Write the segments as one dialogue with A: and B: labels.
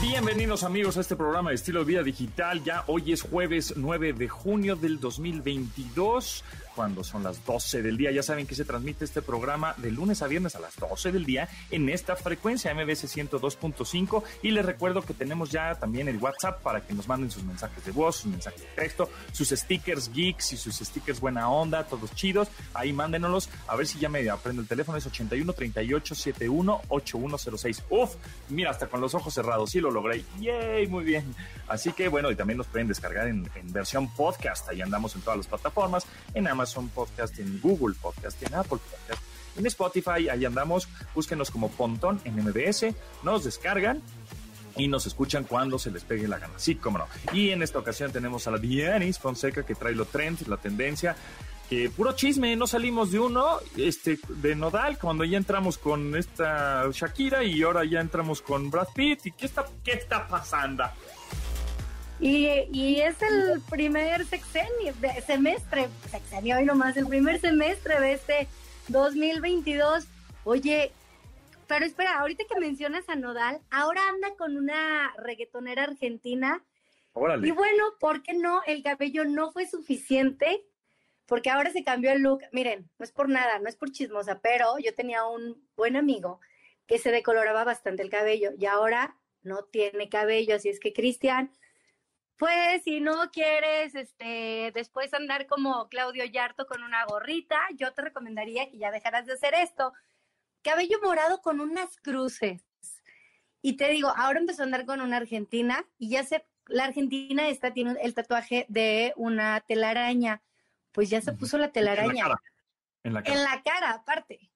A: Bienvenidos amigos a este programa de estilo de vida digital. Ya hoy es jueves 9 de junio del 2022 cuando son las 12 del día. Ya saben que se transmite este programa de lunes a viernes a las 12 del día en esta frecuencia MBS 102.5 y les recuerdo que tenemos ya también el WhatsApp para que nos manden sus mensajes de voz, sus mensajes de texto, sus stickers geeks y sus stickers buena onda, todos chidos. Ahí mándenoslos a ver si ya me aprendo el teléfono. Es 81 38 71 8106. Uf, mira, hasta con los ojos cerrados. Logré. Yay, muy bien. Así que bueno, y también nos pueden descargar en, versión podcast. Ahí andamos en todas las plataformas. En Amazon Podcast, en Google Podcast, en Apple Podcast, en Spotify, ahí andamos, búsquenos como Pontón en MBS, nos descargan y nos escuchan cuando se les pegue la gana. Sí, cómo no. Y en esta ocasión tenemos a la Dianis Fonseca que trae lo trend, la tendencia. Que puro chisme, no salimos de uno, este, de Nodal, cuando ya entramos con esta Shakira y ahora ya entramos con Brad Pitt. ¿Y qué está, qué está pasando?
B: Y, es el primer sexenio, semestre, sexenio hoy nomás, el primer semestre de este 2022. Oye, pero espera, ahorita que mencionas a Nodal, ahora anda con una reggaetonera argentina.
A: Órale.
B: Y bueno, ¿por qué no? El cabello no fue suficiente, porque ahora se cambió el look. Miren, no es por nada, no es por chismosa, pero yo tenía un buen amigo que se decoloraba bastante el cabello y ahora no tiene cabello, así es que Cristian pues si no quieres este, después andar como Claudio Yarto con una gorrita, yo te recomendaría que ya dejaras de hacer esto. Cabello morado con unas cruces. Y te digo, ahora empezó a andar con una argentina y ya se, la argentina esta tiene el tatuaje de una telaraña. Pues ya se puso la telaraña. En la cara, en la cara. aparte.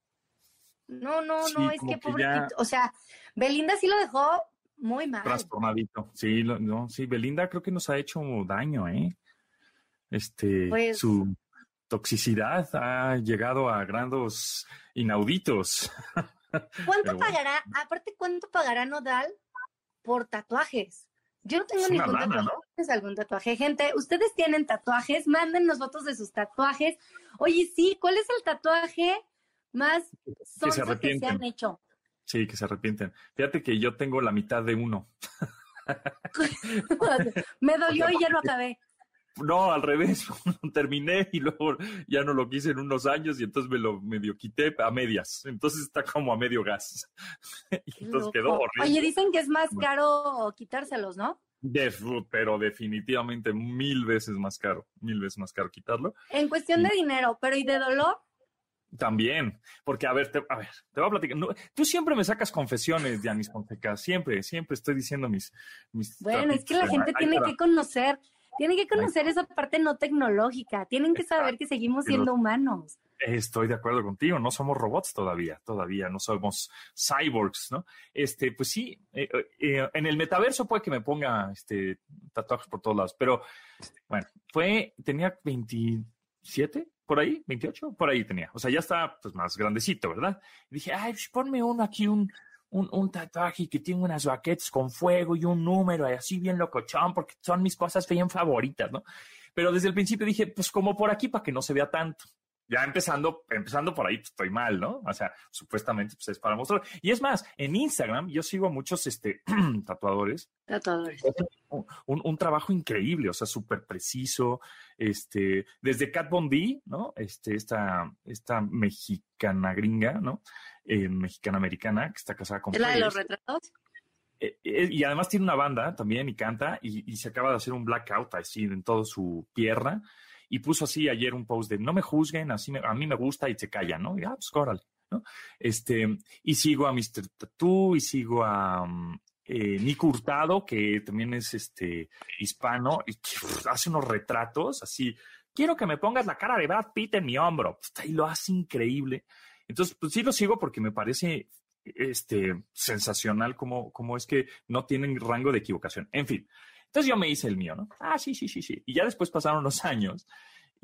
B: No, no, no, es que, pobrecito. O sea, Belinda sí lo dejó muy mal.
A: Trastornadito. Sí, no, sí, Belinda creo que nos ha hecho daño, ¿eh? Este, pues su toxicidad ha llegado a grados inauditos.
B: ¿Cuánto pagará, aparte, cuánto pagará Nodal por tatuajes? Yo no tengo ningún tatuaje. ¿no? algún tatuaje? Gente, ustedes tienen tatuajes, mándennos fotos de sus tatuajes. Oye, sí, ¿cuál es el tatuaje más sonso que se han hecho?
A: Sí, que se arrepienten. Fíjate que yo tengo la mitad de uno.
B: Me dolió y ya lo acabé.
A: No, al revés, terminé y luego ya no lo quise en unos años y entonces me lo medio quité a medias. Entonces está como a medio gas. y entonces quedó horrible.
B: Oye, dicen que es más caro quitárselos, ¿no?
A: pero definitivamente mil veces más caro, mil veces más caro quitarlo.
B: En cuestión de dinero, pero ¿y de dolor?
A: También, porque a ver, te, a ver, te voy a platicar. tú siempre me sacas confesiones, Dianis Fonseca, siempre, siempre estoy diciendo mis... mis
B: bueno, es que la gente tiene que conocer, tiene que conocer esa parte no tecnológica, tienen que saber que seguimos siendo humanos.
A: Estoy de acuerdo contigo, no somos robots todavía, todavía no somos cyborgs, ¿no? Este, pues sí, eh, eh, en el metaverso puede que me ponga este tatuajes por todos lados, pero bueno, fue, tenía 27, por ahí, 28, por ahí tenía. O sea, ya está pues, más grandecito, ¿verdad? Y dije, ay, pues ponme uno aquí, un, un, un, tatuaje que tiene unas baquetes con fuego y un número, así bien locochón, porque son mis cosas bien favoritas, ¿no? Pero desde el principio dije, pues como por aquí para que no se vea tanto ya empezando, empezando por ahí, pues, estoy mal, ¿no? O sea, supuestamente pues, es para mostrar. Y es más, en Instagram yo sigo a muchos este, tatuadores.
B: Tatuadores.
A: Un, un, trabajo increíble, o sea, súper preciso. Este, desde Kat Von D, ¿no? Este, esta, esta mexicana gringa, ¿no? Eh, mexicana americana que está casada con.
B: ¿Es la de los retratos?
A: Eh, eh, y además tiene una banda también y canta y, y, se acaba de hacer un blackout así en toda su pierna y puso así ayer un post de no me juzguen, así a mí me gusta y se calla, ¿no? Y ah, pues córale, ¿no? Este, y sigo a Mr. Tattoo y sigo a eh, Nico Hurtado, que también es este hispano, y hace unos retratos así. Quiero que me pongas la cara de Brad Pitt en mi hombro. Y lo hace increíble. Entonces, pues sí lo sigo porque me parece este, sensacional como, como es que no tienen rango de equivocación. En fin, entonces yo me hice el mío, ¿no? Ah, sí, sí, sí, sí. Y ya después pasaron los años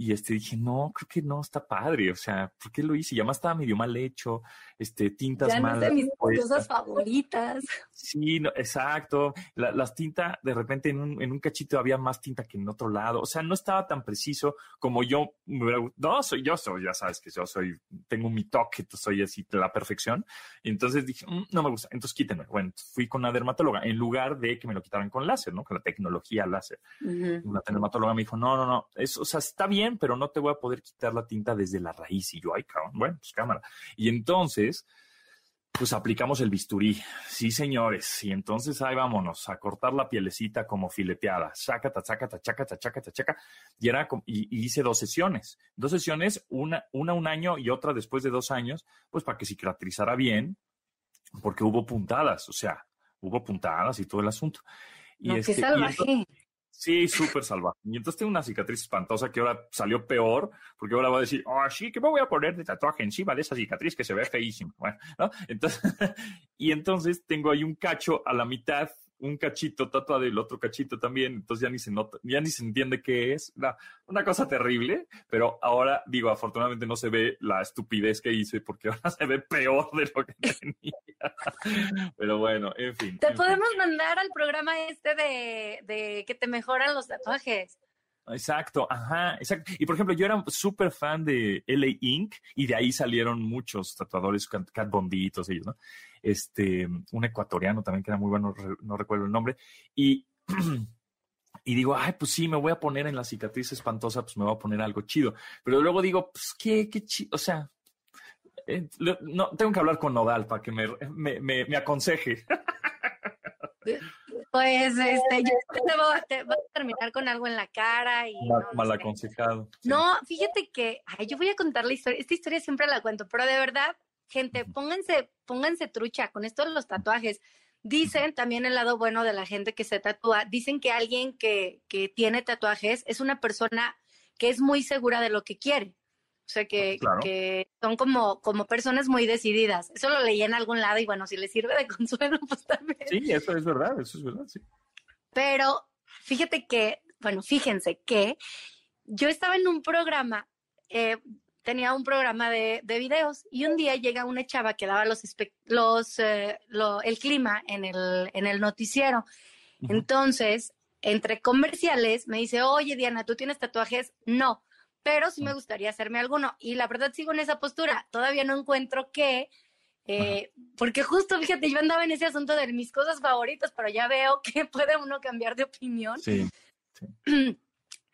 A: y este dije, no, creo que no está padre. O sea, ¿por qué lo hice? Y además estaba medio mal hecho, este, tintas
B: ya no
A: malas.
B: es de mis cosas favoritas.
A: Sí, no, exacto. La- las tintas, de repente en un, en un cachito había más tinta que en otro lado. O sea, no estaba tan preciso como yo. No, soy yo, soy, ya sabes que yo soy, tengo mi toque, soy así la perfección. Y entonces dije, "Mm, no me gusta, entonces quítenme. Bueno, fui con una dermatóloga en lugar de que me lo quitaran con láser, ¿no? Con la tecnología láser.
B: Ujú.
A: Una dermatóloga me dijo, no, no, no, eso, o sea, está bien, pero no te voy a poder quitar la tinta desde la raíz. Y yo, ay, cabrón, bueno, pues cámara. Y entonces, pues aplicamos el bisturí. Sí, señores. Y entonces ahí vámonos a cortar la pielecita como fileteada. Y era como- y, y hice dos sesiones. Dos sesiones, una, una un año y otra después de dos años, pues para que cicatrizara bien, porque hubo puntadas, o sea, hubo puntadas y todo el asunto. Y
B: No,
A: este, y
B: salvaje.
A: Sí, súper salvaje. Y entonces tengo una cicatriz espantosa que ahora salió peor, porque ahora va a decir, ah, sí, que me voy a poner de tatuaje encima de esa cicatriz que se ve feísimo. Bueno, ¿no? Entonces, y entonces tengo ahí un cacho a la mitad, un cachito tatuado y el otro cachito también, entonces ya ni se nota, ya ni se entiende qué es. Una, una cosa terrible, pero ahora digo, afortunadamente no se ve la estupidez que hice, porque ahora se ve peor de lo que tenía. Pero bueno, en fin.
B: Te
A: en fin.
B: podemos mandar al programa este de, de que te mejoran los tatuajes.
A: Exacto, ajá, exacto. Y por ejemplo, yo era súper fan de LA Inc. y de ahí salieron muchos tatuadores, Cat todos ellos, ¿no? Este, un ecuatoriano también que era muy bueno, no recuerdo el nombre. Y, y digo, ay, pues sí, me voy a poner en la cicatriz espantosa, pues me voy a poner algo chido. Pero luego digo, pues qué, qué chido, o sea, eh, no, tengo que hablar con Nodal para que me, me, me, me aconseje.
B: Pues este, yo te voy, a- te voy a terminar con algo en la cara y
A: Mal,
B: no
A: mal aconsejado. sí.
B: No, fíjate que, ay, yo voy a contar la historia. Esta historia siempre la cuento, pero de verdad, gente, pónganse, pónganse trucha con esto de los tatuajes. Dicen también el lado bueno de la gente que se tatúa. Dicen que alguien que, que tiene tatuajes es una persona que es muy segura de lo que quiere. O sea, que,
A: Claro.
B: que son como, como personas muy decididas. Eso lo leí en algún lado y bueno, si les sirve de consuelo, pues también.
A: Sí, eso es verdad, eso es verdad, sí.
B: Pero fíjate que, bueno, fíjense que yo estaba en un programa, eh, tenía un programa de, de videos y un día llega una chava que daba los, los eh, lo- el clima en el, en el noticiero. Entonces, entre comerciales, me dice, oye Diana, ¿tú tienes tatuajes? No, pero sí me gustaría hacerme alguno. Y la verdad sigo en esa postura. Todavía no encuentro qué, eh, porque justo, fíjate, yo andaba en ese asunto de mis cosas favoritas, pero ya veo que puede uno cambiar de opinión.
A: Sí.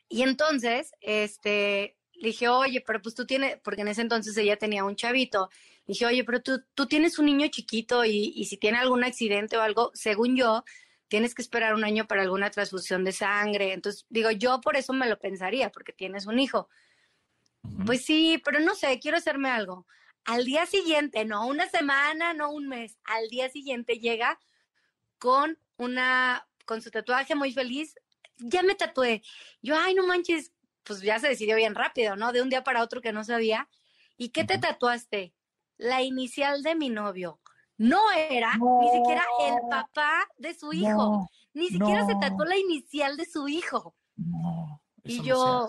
B: Y entonces, este, le dije, oye, pero pues tú tienes, porque en ese entonces ella tenía un chavito. Le dije, oye, pero tú, tú tienes un niño chiquito y, y si tiene algún accidente o algo, según yo, tienes que esperar un año para alguna transfusión de sangre. Entonces, digo, yo por eso me lo pensaría, porque tienes un hijo. Pues sí, pero no sé, quiero hacerme algo. Al día siguiente, no una semana, no un mes, al día siguiente llega con una, con su tatuaje muy feliz. Ya me tatué. Yo, ay, no manches, pues ya se decidió bien rápido, ¿no? De un día para otro que no sabía. ¿Y qué te tatuaste? La inicial de mi novio. No era ni siquiera el papá de su hijo.
A: No,
B: ni siquiera se tatuó la inicial de su hijo.
A: no,
B: Y yo,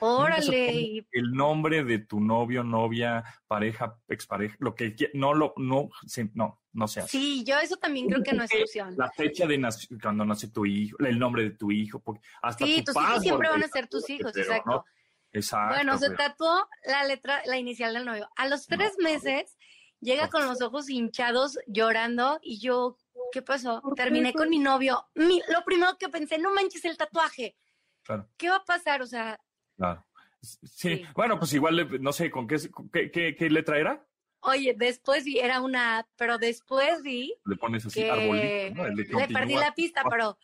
B: órale,
A: El nombre de tu novio, novia, pareja, expareja, lo que no lo, no, no, no se hace.
B: Sí, yo eso también creo que no es opción.
A: La fecha de cuando nace tu hijo, el nombre de tu hijo, porque hasta
B: Sí,
A: tu
B: tus hijos siempre van a ser tus hijos, exacto.
A: Exacto.
B: Bueno, se tatuó la letra, la inicial del novio. A los tres meses llega con los ojos hinchados, llorando, y yo, ¿qué pasó? Terminé con mi novio. Mi- lo primero que pensé, no manches el tatuaje.
A: Claro,
B: ¿Qué va a pasar? O sea,
A: claro. Sí,
B: Sí.
A: bueno, pues igual, no sé, ¿con qué, qué, qué- qué letra era?
B: oye, después vi, era una, pero después vi
A: Le pones así
B: que le perdí la pista, pero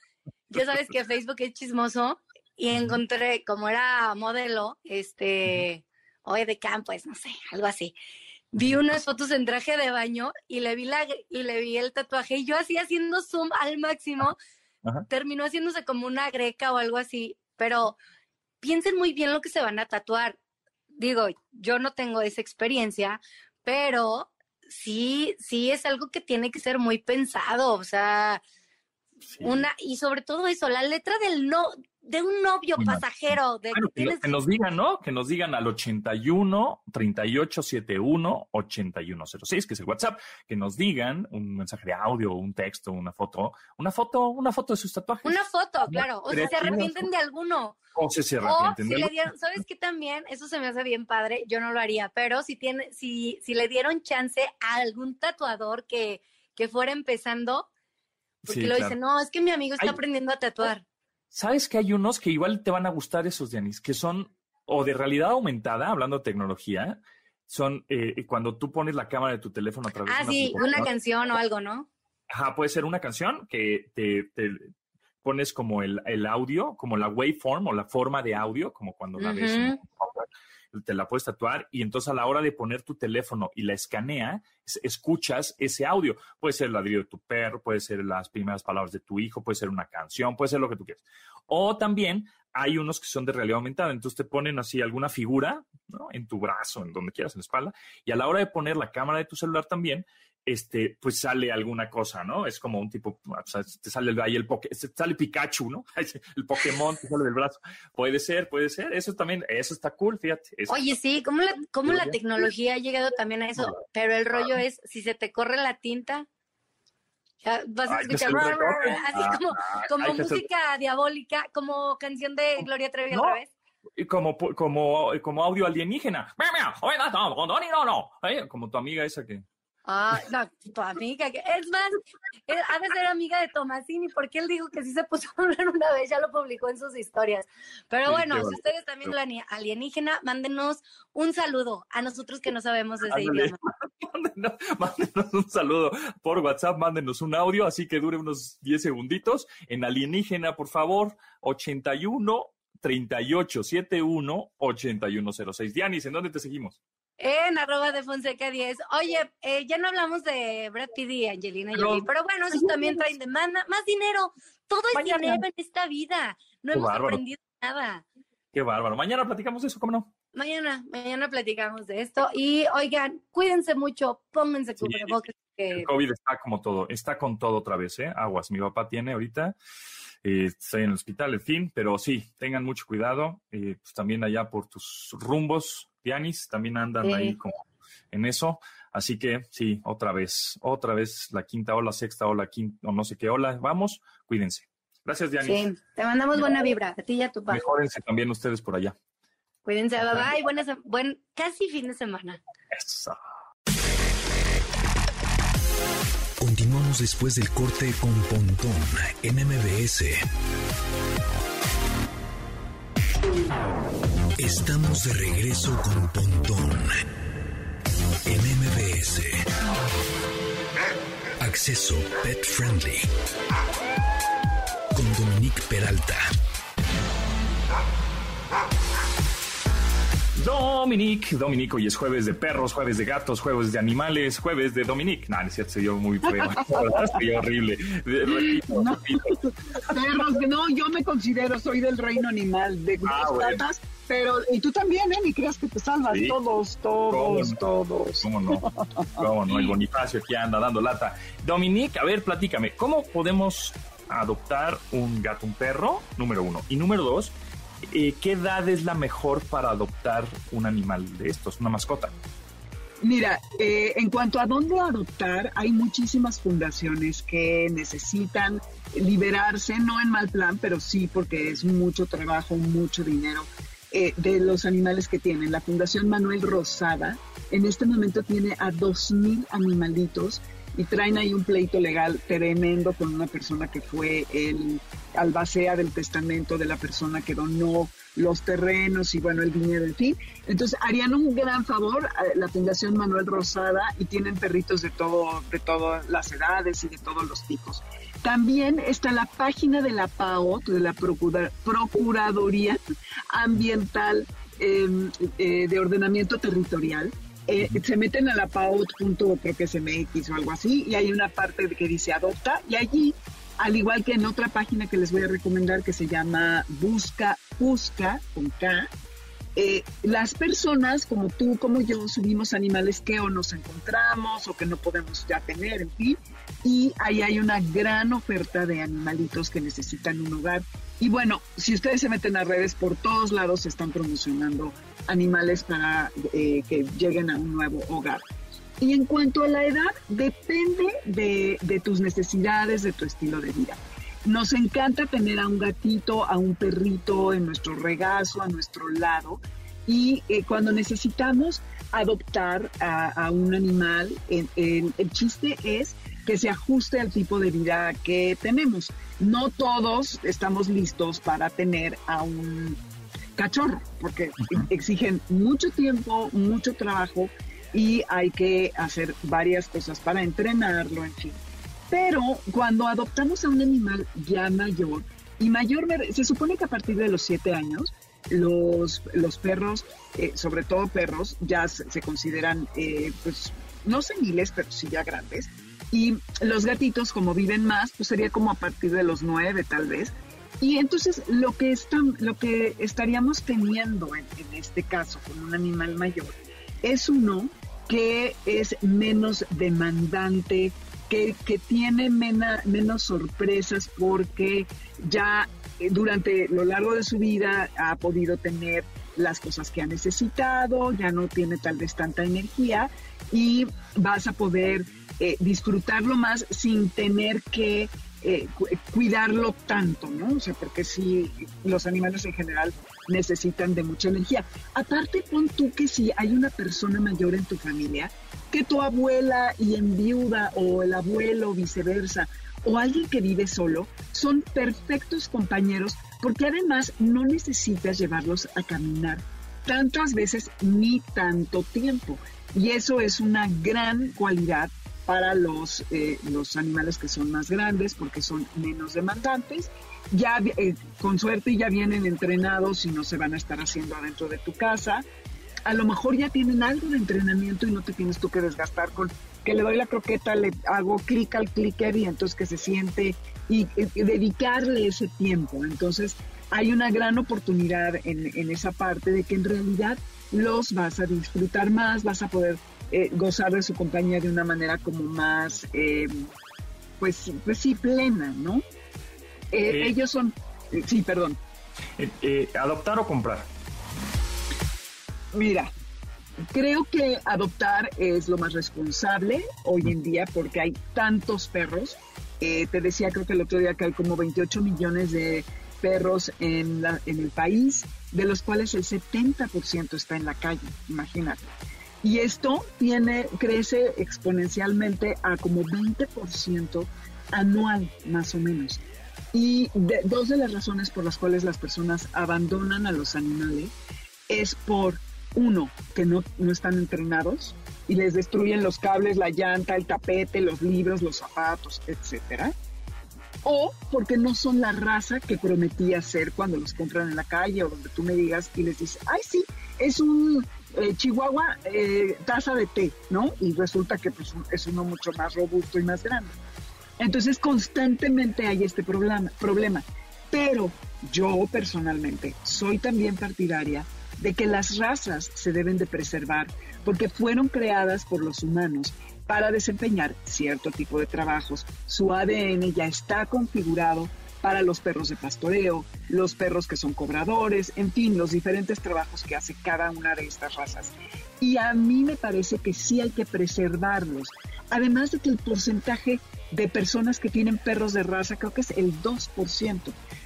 B: ya sabes que Facebook es chismoso y encontré, como era modelo, este, oye, de campo, pues no sé, algo así. Vi unas fotos en traje de baño y le vi la y le vi el tatuaje y yo así haciendo zoom al máximo,
A: Ajá.
B: terminó haciéndose como una greca o algo así, pero piensen muy bien lo que se van a tatuar. Digo, yo no tengo esa experiencia, pero sí, sí es algo que tiene que ser muy pensado, o sea,
A: Sí.
B: una, y sobre todo eso, la letra del no, de un novio pasajero. De
A: que, nos digan, ¿no? Que nos digan al 81 3871 8106, que es el WhatsApp, que nos digan un mensaje de audio, un texto, una foto, una foto, una foto de sus tatuajes.
B: Una foto, claro. O si se arrepienten de alguno.
A: O si se arrepienten
B: de le ¿sabes qué también? Eso se me hace bien padre, yo no lo haría, pero si tiene, si, si le dieron chance a algún tatuador que, que fuera empezando, porque lo dice, no, es que mi amigo está aprendiendo a tatuar.
A: ¿Sabes que hay unos que igual te van a gustar esos, Dianis? Que son o de realidad aumentada, hablando de tecnología, son eh, cuando tú pones la cámara de tu teléfono a través
B: ah,
A: de
B: una sí, una canción o algo, ¿no?
A: Ajá, puede ser una canción que te, pones como el, audio, como la waveform o la forma de audio, como cuando la ves te la puedes tatuar y entonces a la hora de poner tu teléfono y la escanea, escuchas ese audio. Puede ser el ladrido de tu perro, puede ser las primeras palabras de tu hijo, puede ser una canción, puede ser lo que tú quieras. O también hay unos que son de realidad aumentada, entonces te ponen así alguna figura en tu brazo, en donde quieras, en la espalda, y a la hora de poner la cámara de tu celular también, este, pues sale alguna cosa, ¿no? Es como un tipo, o sea, te sale ahí el Poké, sale Pikachu, ¿no? El Pokémon te sale del brazo. Puede ser, puede ser. Eso también, eso está cool, fíjate.
B: Oye, sí, ¿cómo la, cómo la tecnología ha llegado también a eso? Pero el rollo es, si se te corre la tinta, vas a escuchar así ah, como, como música diabólica, como canción de Gloria Trevi otra vez.
A: Como, como, como audio alienígena. Como tu amiga esa que.
B: Ah, no, tu amiga, que es más, ha de ser amiga de Tomasini, porque él dijo que sí se puso a hablar una vez, ya lo publicó en sus historias. Pero bueno, si ustedes también lo alienígena, mándenos un saludo a nosotros que no sabemos ese idioma.
A: Mándenos, un saludo por WhatsApp, mándenos un audio, así que dure unos 10 segunditos. En alienígena, por favor, 81 38 71 8106. Dianis, ¿en dónde te seguimos?
B: En arroba de Fonseca 10. Oye, eh, ya no hablamos de Brad Pitt y Angelina Jolie, pero bueno, esos también traen demanda, más dinero. Todo es dinero en esta vida. No hemos aprendido nada.
A: Qué bárbaro. Mañana platicamos de eso, ¿cómo no?
B: Mañana, mañana platicamos de esto. Y oigan, cuídense mucho, pónganse cubrebocas.
A: El COVID está como todo, está con todo otra vez, ¿eh? Aguas. Mi papá tiene ahorita eh, estoy en el hospital, en fin, pero sí, tengan mucho cuidado, eh, pues también allá por tus rumbos, Dianis, también andan ahí como en eso, así que sí, otra vez, otra vez la quinta ola, sexta ola, quinta, o no sé qué ola, vamos, cuídense. Gracias, Dianis. Sí,
B: te mandamos buena vibra, a ti y a tu padre.
A: Mejórense también ustedes por allá.
B: Cuídense, bye bye, buen, casi fin de semana.
A: Eso.
C: Continuamos después del corte con Pontón en MBS. Estamos de regreso con Pontón en MBS. Acceso Pet Friendly con Dominique Peralta.
A: Dominique, Dominique, hoy es jueves de perros, jueves de gatos, jueves de animales, jueves de Dominique. No, es cierto, se dio muy feo. se horrible.
D: no, perros, no, yo me considero, soy del reino animal, de ah, patas, pero, y tú también, ¿eh? Ni creas que te salvas. Todos, todos, todos.
A: ¿Cómo no? ¿Cómo no? El Bonifacio aquí anda dando lata. Dominique, a ver, platícame, ¿cómo podemos adoptar un gato, un perro? Número uno. Y número dos, eh, ¿qué edad es la mejor para adoptar un animal de estos, una mascota?
D: Mira, eh, en cuanto a dónde adoptar, hay muchísimas fundaciones que necesitan liberarse, no en mal plan, pero sí porque es mucho trabajo, mucho dinero eh, de los animales que tienen. La Fundación Manuel Rosada en este momento tiene a 2.000 animalitos y traen ahí un pleito legal tremendo con una persona que fue el albacea del testamento de la persona que donó los terrenos y bueno, el dinero, en fin. Entonces harían un gran favor a la Fundación Manuel Rosada y tienen perritos de todo, de todas las edades y de todos los tipos. También está la página de la PAO, de la Procuraduría Ambiental em, eh, de Ordenamiento Territorial, eh, se meten a la PAUT. creo que es MX o algo así, y hay una parte que dice adopta, y allí, al igual que en otra página que les voy a recomendar que se llama Busca, Busca, con K, eh, las personas como tú, como yo, subimos animales que o nos encontramos o que no podemos ya tener, en fin, y ahí hay una gran oferta de animalitos que necesitan un hogar. Y bueno, si ustedes se meten a redes, por todos lados se están promocionando animales para eh, que lleguen a un nuevo hogar. Y en cuanto a la edad, depende de, de, tus necesidades, de tu estilo de vida. Nos encanta tener a un gatito, a un perrito en nuestro regazo, a nuestro lado. Y eh, cuando necesitamos adoptar a, un animal, el chiste es que se ajuste al tipo de vida que tenemos. No todos estamos listos para tener a un cachorro, porque exigen mucho tiempo, mucho trabajo y hay que hacer varias cosas para entrenarlo, en fin. Pero cuando adoptamos a un animal ya mayor, y mayor, se supone que a partir de los siete años, los, los perros, eh, sobre todo perros, ya se, consideran, eh, pues, no seniles, pero sí ya grandes. Y los gatitos, como viven más, pues sería como a partir de los nueve, tal vez. Y entonces lo que, están, lo que estaríamos teniendo en, este caso con un animal mayor es uno que es menos demandante, que, tiene menos sorpresas porque ya eh, durante lo largo de su vida ha podido tener las cosas que ha necesitado, ya no tiene tal vez tanta energía y vas a poder eh, disfrutarlo más sin tener que eh, cuidarlo tanto, ¿no? O sea, porque si los animales en general necesitan de mucha energía. Aparte, pon tú que si hay una persona mayor en tu familia, que tu abuela y en viuda o el abuelo viceversa, o alguien que vive solo, son perfectos compañeros porque además no necesitas llevarlos a caminar tantas veces ni tanto tiempo. Y eso es una gran cualidad para los, eh, los animales que son más grandes porque son menos demandantes. Ya eh, con suerte ya vienen entrenados y no se van a estar haciendo adentro de tu casa. A lo mejor ya tienen algo de entrenamiento y no te tienes tú que desgastar con que le doy la croqueta, le hago clic al clicker y entonces que se siente y, y dedicarle ese tiempo. Entonces, hay una gran oportunidad en, esa parte de que en realidad los vas a disfrutar más, vas a poder eh, gozar de su compañía de una manera como más, eh, pues, pues sí, plena, ¿no? Eh, ellos son, sí, perdón.
A: ¿Adoptar o comprar?
D: Mira, creo que adoptar es lo más responsable hoy en día porque hay tantos perros. te decía, creo que el otro día que hay como 28 millones de perros en, la, en el país, de los cuales el 70% está en la calle, imagínate. Y esto tiene, crece exponencialmente a como 20% anual, más o menos. Y dos de las razones por las cuales las personas abandonan a los animales es por, uno, que no, no están entrenados y les destruyen los cables, la llanta, el tapete, los libros, los zapatos, etcétera o porque no son la raza que prometía ser cuando los compran en la calle o donde tú me digas y les dices, ay sí, es un eh, chihuahua eh, taza de té, ¿no? Y resulta que pues, es uno mucho más robusto y más grande. Entonces constantemente hay este problema, problema. Pero yo personalmente soy también partidaria de que las razas se deben de preservar porque fueron creadas por los humanos para desempeñar cierto tipo de trabajos. Su ADN ya está configurado para los perros de pastoreo, los perros que son cobradores, en fin, los diferentes trabajos que hace cada una de estas razas. Y a mí me parece que sí hay que preservarlos. Además de que el porcentaje de personas que tienen perros de raza creo que es el 2%.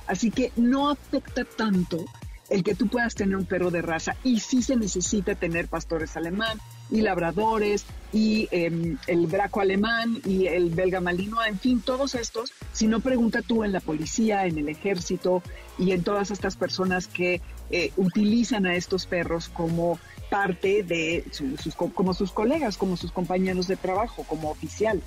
D: Así que no afecta tanto el que tú puedas tener un perro de raza y sí se necesita tener pastores alemán y labradores y em, el braco alemán y el belga malinois, en fin, todos estos, si no pregunta tú en la policía, en el ejército y en todas estas personas que eh, utilizan a estos perros como parte de sus, como sus colegas, como sus compañeros de trabajo, como oficiales,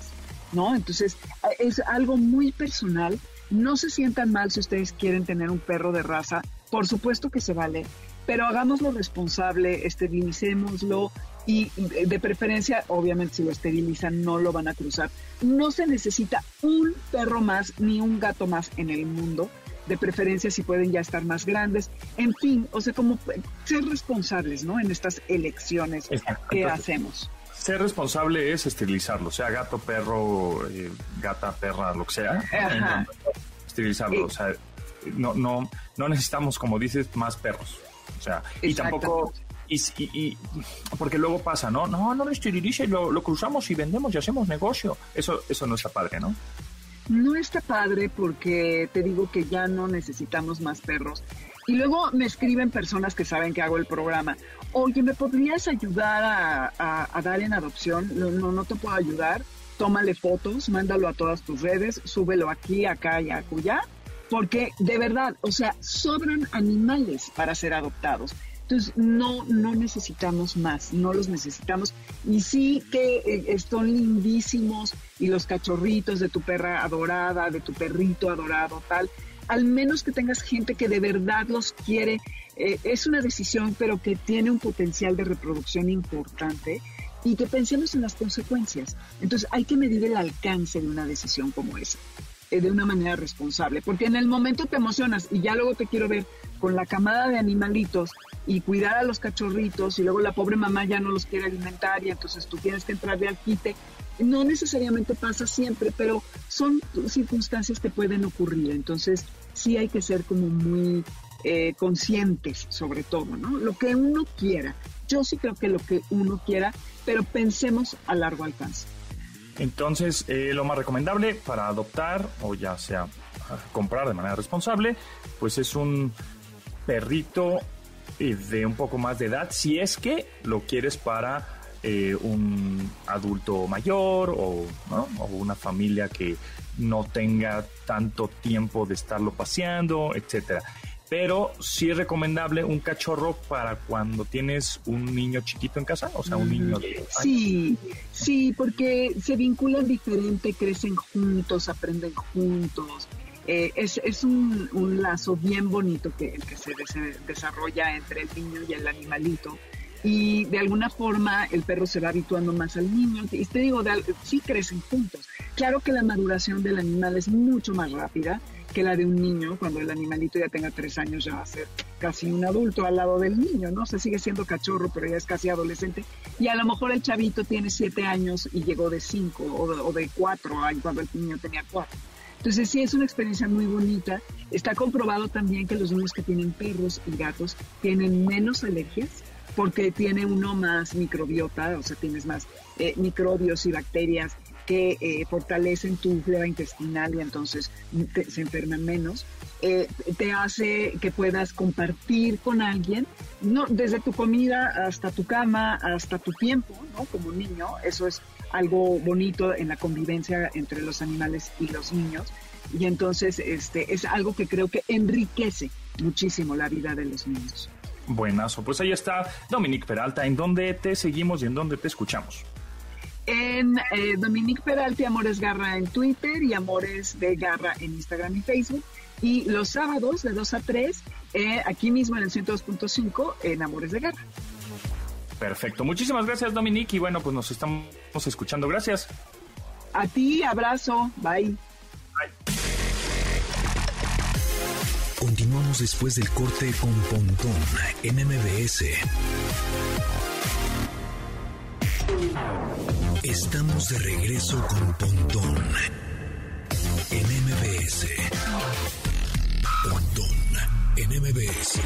D: ¿no? Entonces, es algo muy personal. No se sientan mal si ustedes quieren tener un perro de raza, por supuesto que se vale, pero hagámoslo responsable, esterilicémoslo y de preferencia, obviamente si lo esterilizan no lo van a cruzar. No se necesita un perro más ni un gato más en el mundo, de preferencia si pueden ya estar más grandes, en fin, o sea, como ser responsables, ¿no? En estas elecciones que hacemos
A: ser responsable es esterilizarlo, sea gato, perro, eh, gata, perra, lo que sea. Esterilizarlo, o sea, no, no, no necesitamos, como dices, más perros. O sea, y tampoco y, y, porque luego pasa, ¿no? No, no lo esterilice, lo, lo cruzamos y vendemos y hacemos negocio. Eso, eso no está padre, ¿no?
D: No está padre porque te digo que ya no necesitamos más perros. Y luego me escriben personas que saben que hago el programa. Oye, ¿me podrías ayudar a, dar en adopción? No, no, no te puedo ayudar. Tómale fotos, mándalo a todas tus redes, súbelo aquí, acá y acullá. Porque de verdad, o sea, sobran animales para ser adoptados. Entonces, no, no necesitamos más, no los necesitamos. Y sí que eh, son lindísimos y los cachorritos de tu perra adorada, de tu perrito adorado, tal. Al menos que tengas gente que de verdad los quiere. Eh, es una decisión, pero que tiene un potencial de reproducción importante y que pensemos en las consecuencias. Entonces, hay que medir el alcance de una decisión como esa de una manera responsable, porque en el momento te emocionas y ya luego te quiero ver con la camada de animalitos y cuidar a los cachorritos y luego la pobre mamá ya no los quiere alimentar y entonces tú tienes que entrarle al quite. No necesariamente pasa siempre, pero son circunstancias que pueden ocurrir. Entonces sí hay que ser como muy eh, conscientes sobre todo, ¿no? Lo que uno quiera. Yo sí creo que lo que uno quiera, pero pensemos a largo alcance.
A: Entonces, eh, lo más recomendable para adoptar o ya sea comprar de manera responsable, pues es un perrito de un poco más de edad, si es que lo quieres para eh, un adulto mayor o, una familia que no tenga tanto tiempo de estarlo paseando, etcétera. Pero sí es recomendable un cachorro para cuando tienes un niño chiquito en casa, o sea, un niño de...
D: Sí, sí, porque se vinculan diferente, crecen juntos, aprenden juntos, eh, es, es un, un, lazo bien bonito que, que se, desarrolla entre el niño y el animalito. Y de alguna forma el perro se va habituando más al niño. Y te digo, sí crecen juntos. Claro que la maduración del animal es mucho más rápida que la de un niño. Cuando el animalito ya tenga tres años ya va a ser casi un adulto al lado del niño, ¿no? Se sigue siendo cachorro, pero ya es casi adolescente. Y a lo mejor el chavito tiene siete años y llegó de cinco o de, o de cuatro cuando el niño tenía cuatro. Entonces sí es una experiencia muy bonita. Está comprobado también que los niños que tienen perros y gatos tienen menos alergias porque tiene uno más microbiota, o sea, tienes más eh, microbios y bacterias que eh, fortalecen tu flora intestinal y entonces se enferman menos. Eh, te hace que puedas compartir con alguien, no, desde tu comida hasta tu cama, hasta tu tiempo, ¿no? Como niño, eso es algo bonito en la convivencia entre los animales y los niños. Y entonces este, es algo que creo que enriquece muchísimo la vida de los niños.
A: Buenazo, pues ahí está Dominique Peralta. ¿En dónde te seguimos y en dónde te escuchamos?
D: En eh, Dominique Peralta, Amores Garra en Twitter y Amores de Garra en Instagram y Facebook. Y los sábados de 2 a 3, eh, aquí mismo en el 102.5 en Amores de Garra.
A: Perfecto. Muchísimas gracias, Dominique. Y bueno, pues nos estamos escuchando. Gracias.
D: A ti, abrazo. Bye. Bye.
C: Continuamos después del corte con Pontón en MBS. Estamos de regreso con Pontón en MBS. Pontón en MBS.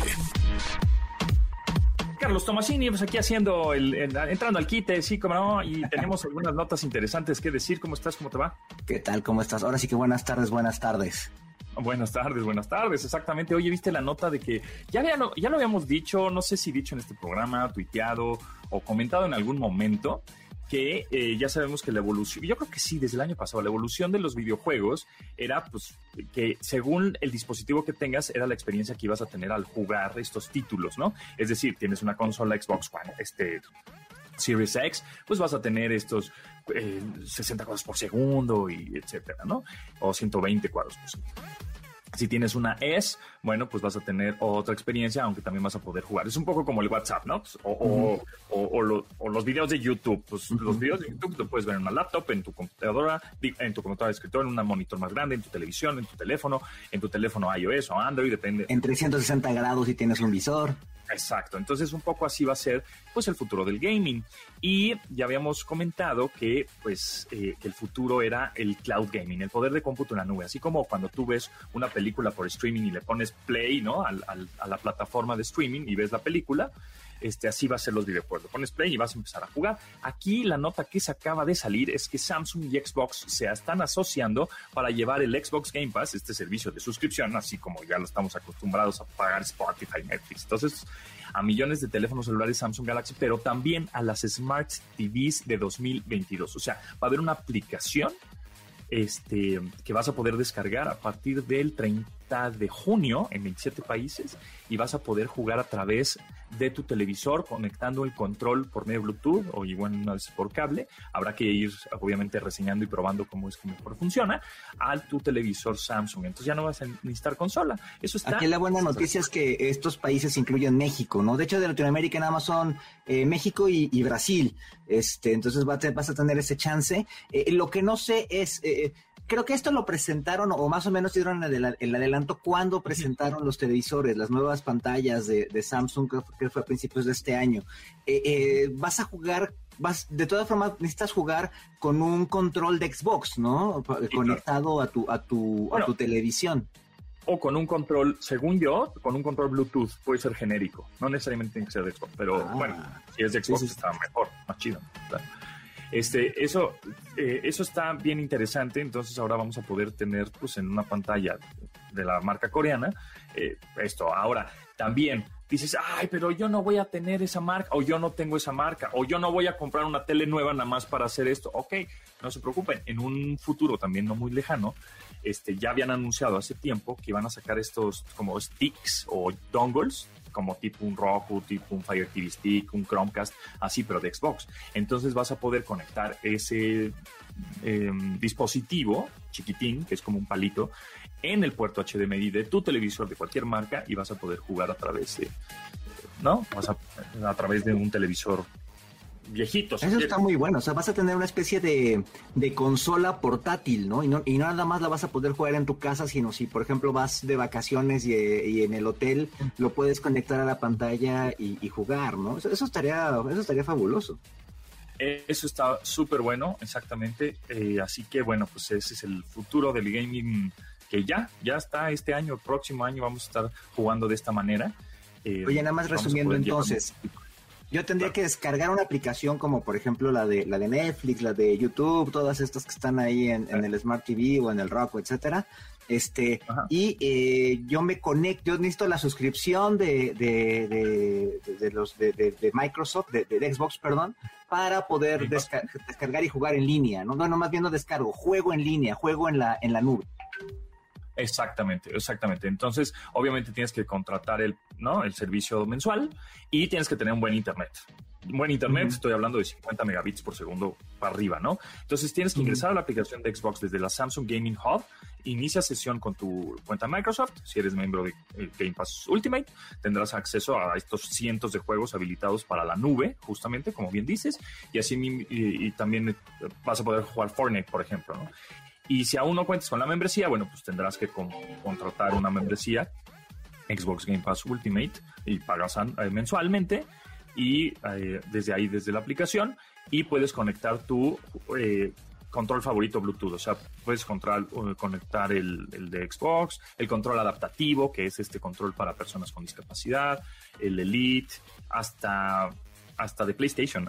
A: Carlos Tomasini, pues aquí haciendo el, entrando al quite, sí, como no, y tenemos algunas notas interesantes que decir. ¿Cómo estás? ¿Cómo te va?
E: ¿Qué tal? ¿Cómo estás? Ahora sí que buenas tardes, buenas tardes.
A: Buenas tardes, buenas tardes, exactamente. Oye, viste la nota de que ya, ya lo habíamos dicho, no sé si dicho en este programa, tuiteado o comentado en algún momento, que eh, ya sabemos que la evolución, yo creo que sí, desde el año pasado, la evolución de los videojuegos era pues que según el dispositivo que tengas era la experiencia que ibas a tener al jugar estos títulos, ¿no? Es decir, tienes una consola Xbox One, este Series X, pues vas a tener estos 60 eh, cuadros por segundo y etcétera, ¿no? O 120 cuadros por segundo. Si tienes una S, bueno, pues vas a tener otra experiencia, aunque también vas a poder jugar. Es un poco como el WhatsApp, ¿no? Pues, o, los videos de YouTube. Pues los videos de YouTube lo puedes ver en una laptop, en tu computadora, en tu computadora de escritorio, en un monitor más grande, en tu televisión, en tu teléfono, en tu teléfono iOS o Android, depende.
E: En 360 grados si tienes un visor.
A: Exacto, entonces un poco así va a ser pues el futuro del gaming. Y ya habíamos comentado que pues eh, que el futuro era el cloud gaming, el poder de cómputo en la nube, así como cuando tú ves una película por streaming y le pones play, ¿no? a la plataforma de streaming y ves la película, este, así va a ser los videojuegos. Pones play y vas a empezar a jugar. Aquí la nota que se acaba de salir es que Samsung y Xbox se están asociando para llevar el Xbox Game Pass, este servicio de suscripción, así como ya lo estamos acostumbrados a pagar Spotify, Netflix. Entonces, a millones de teléfonos celulares Samsung Galaxy, pero también a las Smart TVs de 2022. O sea, va a haber una aplicación este, que vas a poder descargar a partir del 30 de junio en 27 países y vas a poder jugar a través de tu televisor conectando el control por medio Bluetooth o igual una vez por cable. Habrá que ir obviamente reseñando y probando cómo es que mejor funciona a tu televisor Samsung. Entonces ya no vas a necesitar consola. Eso está.
E: Aquí la buena noticia es que estos países incluyen México, ¿no? De hecho, de Latinoamérica nada más son eh, México y, Brasil. Este, entonces vas a tener ese chance. Eh, lo que no sé es, eh, creo que esto lo presentaron o más o menos dieron el, adelanto cuando presentaron los televisores, las nuevas pantallas de, Samsung, que fue a principios de este año. Eh, eh, vas a jugar, vas, de todas formas necesitas jugar con un control de Xbox, ¿no? Conectado a tu, a tu, a tu televisión.
A: O con un control, según yo, con un control Bluetooth, puede ser genérico. No necesariamente tiene que ser de Xbox, pero ah. bueno, si es de Xbox está mejor, más chido. Este, eso, eh, eso está bien interesante. Entonces ahora vamos a poder tener, pues, en una pantalla de la marca coreana, eh, esto. Ahora, también dices, ay, pero yo no voy a tener esa marca, o yo no tengo esa marca, o yo no voy a comprar una tele nueva nada más para hacer esto. Ok, no se preocupen. En un futuro también no muy lejano, este, ya habían anunciado hace tiempo que iban a sacar estos como sticks o dongles como tipo un Roku, tipo un Fire TV Stick, un Chromecast, así, pero de Xbox. Entonces vas a poder conectar ese em, dispositivo chiquitín, que es como un palito, en el puerto HDMI de tu televisor de cualquier marca y vas a poder jugar a través de, ¿no? A través de un televisor viejitos.
E: Eso está muy bueno, o sea, vas a tener una especie de, consola portátil, ¿no? Y, ¿no? y nada más la vas a poder jugar en tu casa, sino si, por ejemplo, vas de vacaciones y, en el hotel, lo puedes conectar a la pantalla y, jugar, ¿no? Eso, estaría, eso estaría fabuloso.
A: Eso está súper bueno, exactamente. Eh, así que, bueno, pues ese es el futuro del gaming que ya, ya está este año, el próximo año vamos a estar jugando de esta manera.
E: Eh, Oye, nada más resumiendo entonces, yo tendría que descargar una aplicación como por ejemplo la de la de Netflix, la de YouTube, todas estas que están ahí en, el Smart TV o en el Roku, etcétera. Este, y eh, yo me conecto, yo necesito la suscripción de, de, de, los de, Microsoft, de, Xbox, perdón, para poder descargar y jugar en línea, ¿no? No, no más bien no descargo, juego en línea, juego en la, en la nube.
A: Exactamente, exactamente. Entonces, obviamente tienes que contratar el, ¿no? el servicio mensual y tienes que tener un buen internet. Un buen internet, estoy hablando de 50 megabits por segundo para arriba, ¿no? Entonces tienes que ingresar a la aplicación de Xbox desde la Samsung Gaming Hub, inicia sesión con tu cuenta Microsoft, si eres miembro de eh, Game Pass Ultimate, tendrás acceso a estos cientos de juegos habilitados para la nube, justamente, como bien dices, y así y también eh, vas a poder jugar Fortnite, por ejemplo, ¿no? Y si aún no cuentas con la membresía, bueno, pues tendrás que contratar una membresía Xbox Game Pass Ultimate y pagas eh, mensualmente y eh, desde ahí, desde la aplicación, y puedes conectar tu eh, control favorito Bluetooth. O sea, puedes conectar el, el, de Xbox, el control adaptativo, que es este control para personas con discapacidad, el Elite, hasta hasta de PlayStation.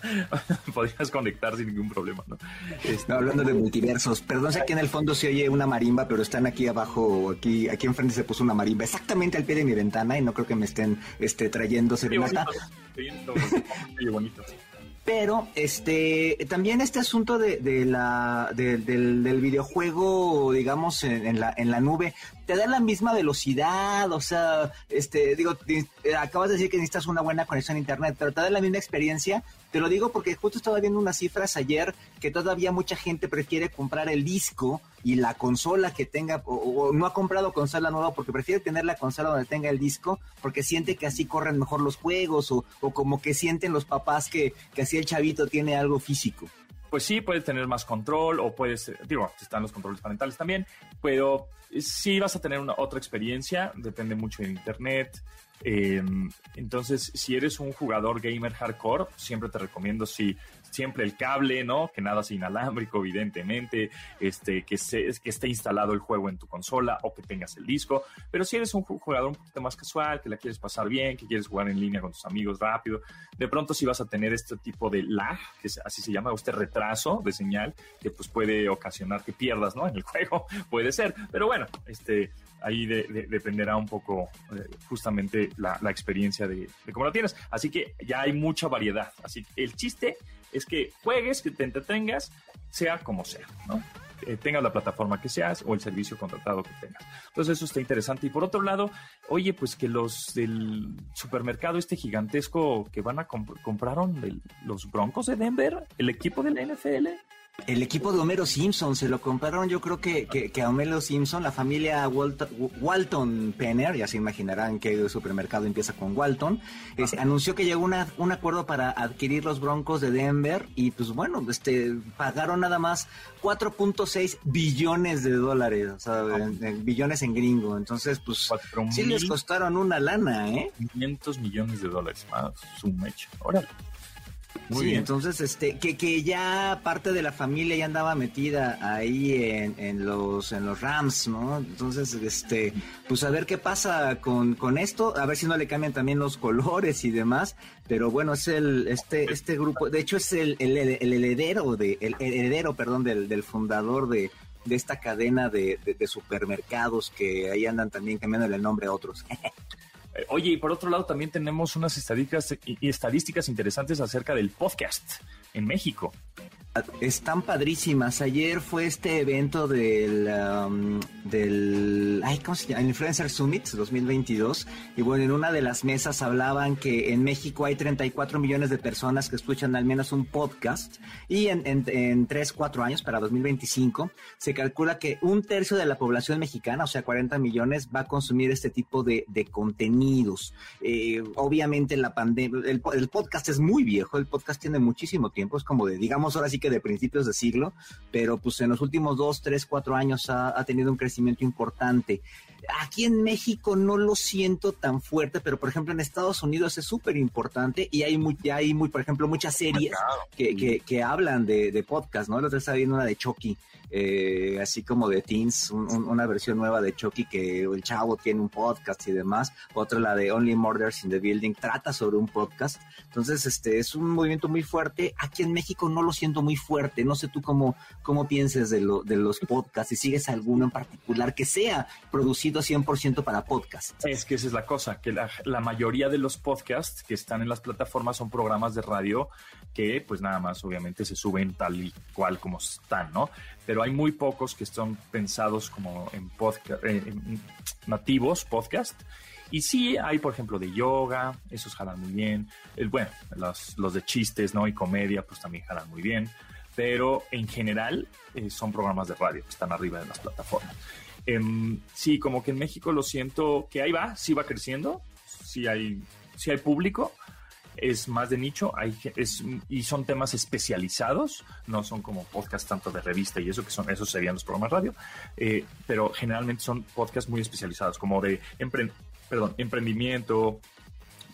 A: Podrías conectar sin ningún problema, ¿no?
E: Este, hablando de multiversos, perdón, sé que en el fondo se oye una marimba, pero están aquí abajo, aquí, aquí enfrente se puso una marimba, exactamente al pie de mi ventana, y no creo que me estén este, trayendo serenata. Qué bonito. Pero este también este asunto de, la del, del, videojuego, digamos, en, la, en la nube, te da la misma velocidad, o sea, este, digo, eh, acabas de decir que necesitas una buena conexión a internet, pero te da la misma experiencia. Te lo digo porque justo estaba viendo unas cifras ayer que todavía mucha gente prefiere comprar el disco y la consola que tenga, o, no ha comprado consola nueva porque prefiere tener la consola donde tenga el disco, porque siente que así corren mejor los juegos, o, o como que sienten los papás que, que así el chavito tiene algo físico
A: pues sí, puedes tener más control o puedes, digo, están los controles parentales también, pero sí vas a tener una otra experiencia, depende mucho de internet. Eh, entonces, si eres un jugador gamer hardcore, siempre te recomiendo si siempre el cable, ¿no? Que nada sea inalámbrico, evidentemente, este, que, se, que esté instalado el juego en tu consola o que tengas el disco. Pero si eres un jugador un poquito más casual, que la quieres pasar bien, que quieres jugar en línea con tus amigos rápido, de pronto sí vas a tener este tipo de lag, que así se llama, este retraso de señal, que pues puede ocasionar que pierdas, ¿no? En el juego, puede ser. Pero bueno, este, ahí dependerá un poco eh, justamente la, experiencia de, de, cómo lo tienes. Así que ya hay mucha variedad. Así que el chiste es que juegues, que te entretengas, sea como sea, ¿no? tengas la plataforma que seas o el servicio contratado que tengas. Entonces eso está interesante. Y por otro lado, oye, pues que los del supermercado este gigantesco que van a compraron los Broncos de Denver, el equipo de la NFL,
E: el equipo de Homero Simpson se lo compraron, yo creo que, que, a Homero Simpson, la familia Walton, Penner, ya se imaginarán que el supermercado empieza con Walton, anunció que llegó una, un acuerdo para adquirir los Broncos de Denver y pues bueno, este pagaron nada más 4.6 billones de dólares, o sea, billones en gringo. Entonces, pues sí les costaron una lana, ¿eh?
A: 500 millones de dólares más, su mecha. Órale
E: sí, entonces, este, que, que ya parte de la familia ya andaba metida ahí en, en, los, en los Rams, ¿no? Entonces, este, pues a ver qué pasa con, con esto, a ver si no le cambian también los colores y demás, pero bueno, es el, este, este grupo, de hecho es el, el, el heredero de, el heredero, perdón, del, del fundador de, de esta cadena de, de, supermercados que ahí andan también cambiando el nombre a otros.
A: Eh, oye, y por otro lado también tenemos unas estadísticas, y estadísticas interesantes acerca del podcast en México.
E: Están padrísimas. Ayer fue este evento del, um, del ay, ¿cómo se llama? Influencer Summit 2022. Y bueno, en una de las mesas hablaban que en México hay 34 millones de personas que escuchan al menos un podcast. Y en, en, en 3, 4 años, para 2025, se calcula que un tercio de la población mexicana, o sea, 40 millones, va a consumir este tipo de, de contenidos. Eh, obviamente la pandemia, el, el podcast es muy viejo, el podcast tiene muchísimo tiempo, es como de, digamos, ahora sí que de principios de siglo, pero pues en los últimos dos, tres, cuatro años ha, tenido un crecimiento importante. Aquí en México no lo siento tan fuerte, pero por ejemplo en Estados Unidos es súper importante y hay muy, hay muy, por ejemplo, muchas series que, que, hablan de, de podcast, ¿no? Otra estaba viendo una de Chucky, eh, así como de Teens, una versión nueva de Chucky que el chavo tiene un podcast y demás, otra la de Only Murders in the Building, trata sobre un podcast. Entonces, este es un movimiento muy fuerte. Aquí en México no lo siento muy fuerte. No sé tú cómo, cómo pienses de, lo, de los podcasts, si sigues alguno en particular que sea producido 100% para podcast.
A: Es que esa es la cosa, que la, la mayoría de los podcasts que están en las plataformas son programas de radio que pues nada más obviamente se suben tal y cual como están, ¿no? Pero hay muy pocos que están pensados como en podcast, nativos podcast. Y sí hay, por ejemplo, de yoga, esos jalan muy bien. El, bueno, los, los de chistes, ¿no? Y comedia, pues también jalan muy bien. Pero en general eh, son programas de radio que están arriba de las plataformas. Em, sí, como que en México lo siento que ahí va, sí va creciendo, sí hay, sí hay público, es más de nicho hay, es, y son temas especializados, no son como podcasts tanto de revista y eso, que son, esos serían los programas radio, eh, pero generalmente son podcasts muy especializados, como de perdón, emprendimiento,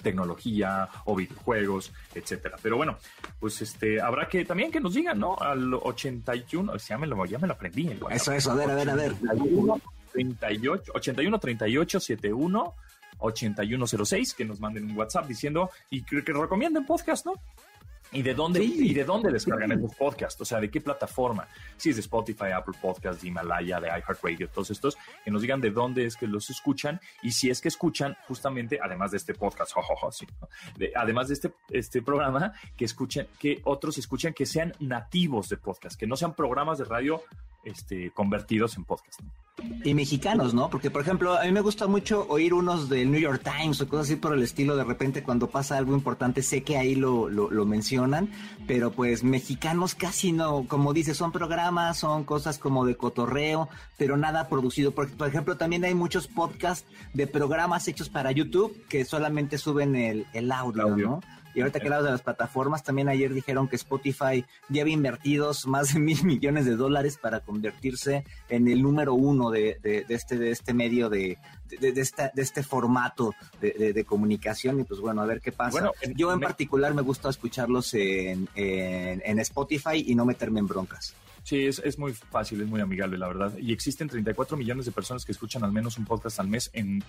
A: tecnología o videojuegos, etcétera. Pero bueno, pues este habrá que también que nos digan, ¿no? Al 81, ya me lo, ya me lo aprendí.
E: eso, eso, a ver, a ver, a ver.
A: 38, 81 38 71 8106, que nos manden un WhatsApp diciendo y que, que recomienden podcast, ¿no? ¿Y de dónde, y de dónde descargan esos podcasts? O sea, ¿de qué plataforma? Si es de Spotify, Apple Podcasts, de Himalaya, de iHeartRadio, todos estos, que nos digan de dónde es que los escuchan y si es que escuchan justamente, además de este podcast, además de este, este programa, que escuchen, que otros escuchan que sean nativos de podcast, que no sean programas de radio este, convertidos en podcast.
E: Y mexicanos, ¿no? Porque, por ejemplo, a mí me gusta mucho oír unos del New York Times o cosas así por el estilo. De repente, cuando pasa algo importante, sé que ahí lo, lo, mencionan, pero pues mexicanos casi no. Como dices, son programas, son cosas como de cotorreo, pero nada producido. Porque, por ejemplo, también hay muchos podcasts de programas hechos para YouTube que solamente suben el, el audio, ¿no? Y ahorita que hablamos de las plataformas, también ayer dijeron que Spotify ya había invertido más de mil millones de dólares para convertirse en el número uno de, este, de este medio de, de, este formato de, comunicación. Y pues bueno, a ver qué pasa. Yo en particular me gusta escucharlos en, en Spotify y no meterme en broncas.
A: Sí, es, es muy fácil, es muy amigable, la verdad. Y existen 34 millones de personas que escuchan al menos un podcast al mes en,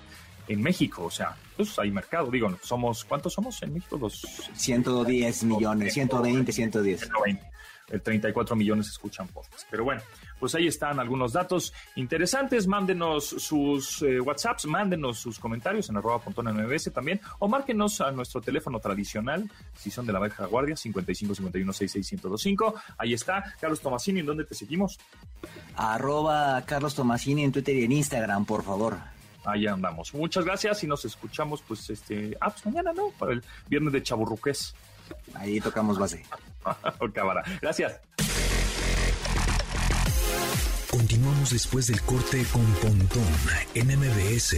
A: en México. O sea, pues hay mercado. Digo, somos, ¿cuántos somos en México? Los
E: 110 millones, 120, 110.
A: 120. El 34 millones escuchan podcast. Pero bueno, pues ahí están algunos datos interesantes. Mándenos sus eh, WhatsApps, mándenos sus comentarios en arroba MBS también, o márquenos a nuestro teléfono tradicional, si son de la Baja Guardia, 55 51 66 Ahí está. Carlos Tomasini, ¿en dónde te seguimos?
E: Arroba Carlos Tomasini en Twitter y en Instagram, por favor.
A: Ahí andamos. Muchas gracias y nos escuchamos, pues, este, ah, pues mañana, ¿no? Para el viernes de Chaburruques.
E: Ahí tocamos base.
A: Cámara. Gracias.
C: Continuamos después del corte con Pontón en MBS.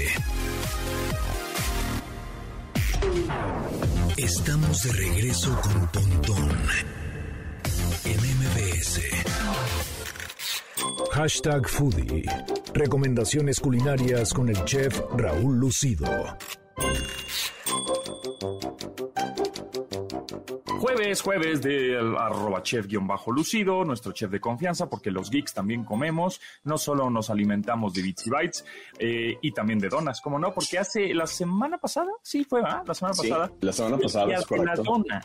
C: Estamos de regreso con Pontón en MBS. Hashtag Foodie. Recomendaciones culinarias con el chef Raúl Lucido.
A: Jueves, jueves de arroba chef-lucido, nuestro chef de confianza, porque los geeks también comemos, no solo nos alimentamos de bits y bytes, eh, y también de donas, ¿cómo no? Porque hace la semana pasada, sí fue, ¿ah? La semana pasada.
F: La semana pasada, es correcto.
A: La dona,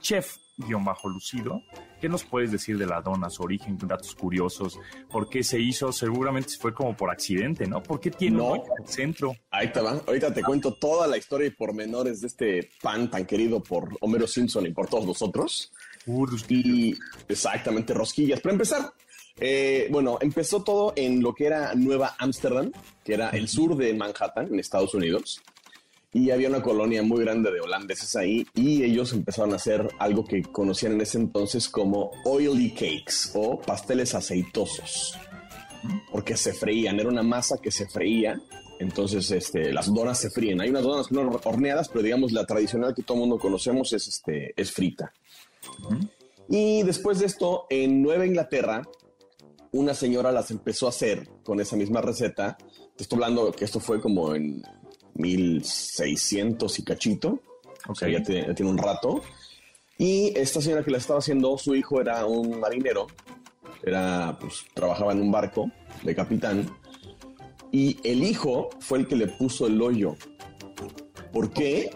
A: chef bajo lucido. ¿Qué nos puedes decir de la dona, su origen, datos curiosos? ¿Por qué se hizo? Seguramente fue como por accidente, ¿no? ¿Por qué tiene un centro?
F: Ahí te va. Ahorita te cuento toda la historia y pormenores de este pan tan querido por Homero Simpson y por todos nosotros. y exactamente, rosquillas. Para empezar, eh, bueno, empezó todo en lo que era Nueva Ámsterdam, que era el sur de Manhattan, en Estados Unidos y había una colonia muy grande de holandeses ahí y ellos empezaron a hacer algo que conocían en ese entonces como oily cakes o pasteles aceitosos porque se freían, era una masa que se freía, entonces este, las donas se fríen. Hay unas donas horneadas, pero digamos la tradicional que todo el mundo conocemos es, este, es frita. Y después de esto, en Nueva Inglaterra, una señora las empezó a hacer con esa misma receta. Te estoy hablando que esto fue como en 1600 y cachito. O sea, ya, tiene un rato. Y esta señora que la estaba haciendo, su hijo era un marinero, era, pues, trabajaba en un barco de capitán. Y el hijo fue el que le puso el hoyo. ¿Por qué?